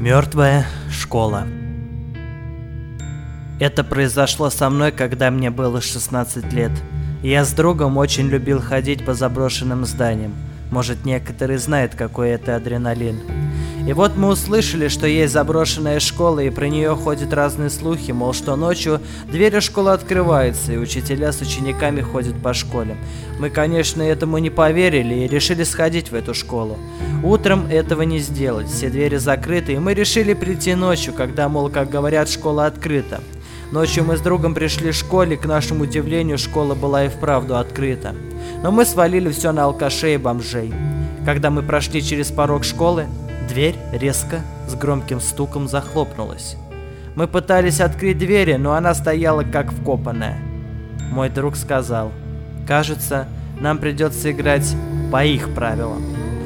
Мертвая школа. Это произошло со мной, когда мне было 16 лет. Я с другом очень любил ходить по заброшенным зданиям. Может, некоторые знают, какой это адреналин. И вот мы услышали, что есть заброшенная школа, и про нее ходят разные слухи, мол, что ночью двери школы открываются, и учителя с учениками ходят по школе. Мы, конечно, этому не поверили и решили сходить в эту школу. Утром этого не сделать, все двери закрыты, и мы решили прийти ночью, когда, мол, как говорят, школа открыта. Ночью мы с другом пришли в школе, к нашему удивлению, школа была и вправду открыта. Но мы свалили все на алкашей и бомжей. Когда мы прошли через порог школы, Дверь резко, с громким стуком захлопнулась. Мы пытались открыть двери, но она стояла как вкопанная. Мой друг сказал, «Кажется, нам придется играть по их правилам».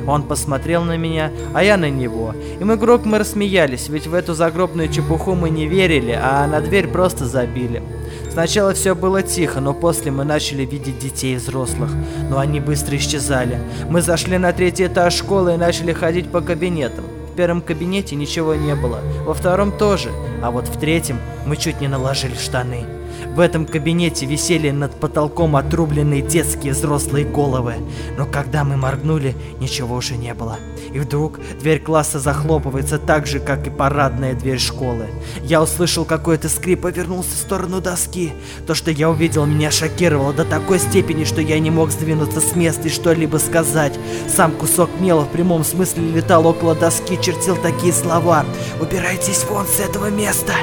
Он посмотрел на меня, а я на него. И мы громко рассмеялись, ведь в эту загробную чепуху мы не верили, а на дверь просто забили. Сначала все было тихо, но после мы начали видеть детей и взрослых. Но они быстро исчезали. Мы зашли на третий этаж школы и начали ходить по кабинетам. В первом кабинете ничего не было, во втором тоже, а вот в третьем мы чуть не наложили штаны. В этом кабинете висели над потолком отрубленные детские взрослые головы. Но когда мы моргнули, ничего уже не было. И вдруг дверь класса захлопывается так же, как и парадная дверь школы. Я услышал какой-то скрип, повернулся в сторону доски. То, что я увидел, меня шокировало до такой степени, что я не мог сдвинуться с места и что-либо сказать. Сам кусок мела в прямом смысле летал около доски, чертил такие слова. «Убирайтесь вон с этого места!»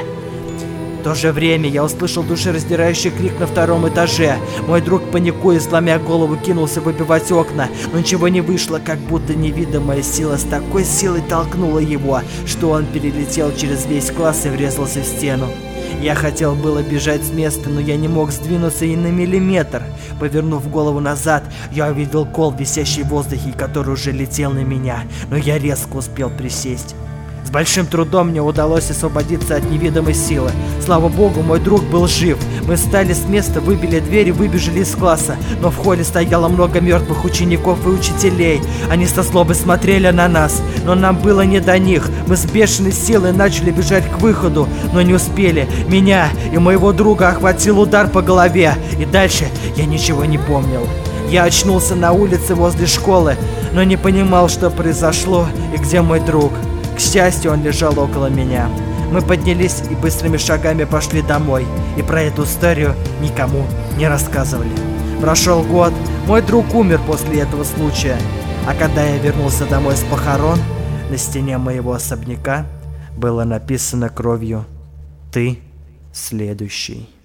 То же время я услышал душераздирающий крик на втором этаже. Мой друг, паникуя, сломя голову, кинулся выбивать окна, но ничего не вышло, как будто невидимая сила с такой силой толкнула его, что он перелетел через весь класс и врезался в стену. Я хотел было бежать с места, но я не мог сдвинуться и на миллиметр. Повернув голову назад, я увидел кол, висящий в воздухе, который уже летел на меня, но я резко успел присесть. С большим трудом мне удалось освободиться от невидимой силы. Слава богу, мой друг был жив. Мы встали с места, выбили дверь и выбежали из класса. Но в холле стояло много мертвых учеников и учителей. Они со злобой смотрели на нас. Но нам было не до них. Мы с бешеной силой начали бежать к выходу, но не успели. Меня и моего друга охватил удар по голове. И дальше я ничего не помнил. Я очнулся на улице возле школы, но не понимал, что произошло и где мой друг. К счастью, он лежал около меня. Мы поднялись и быстрыми шагами пошли домой, и про эту историю никому не рассказывали. Прошел год, мой друг умер после этого случая, а когда я вернулся домой с похорон, на стене моего особняка было написано кровью «Ты следующий».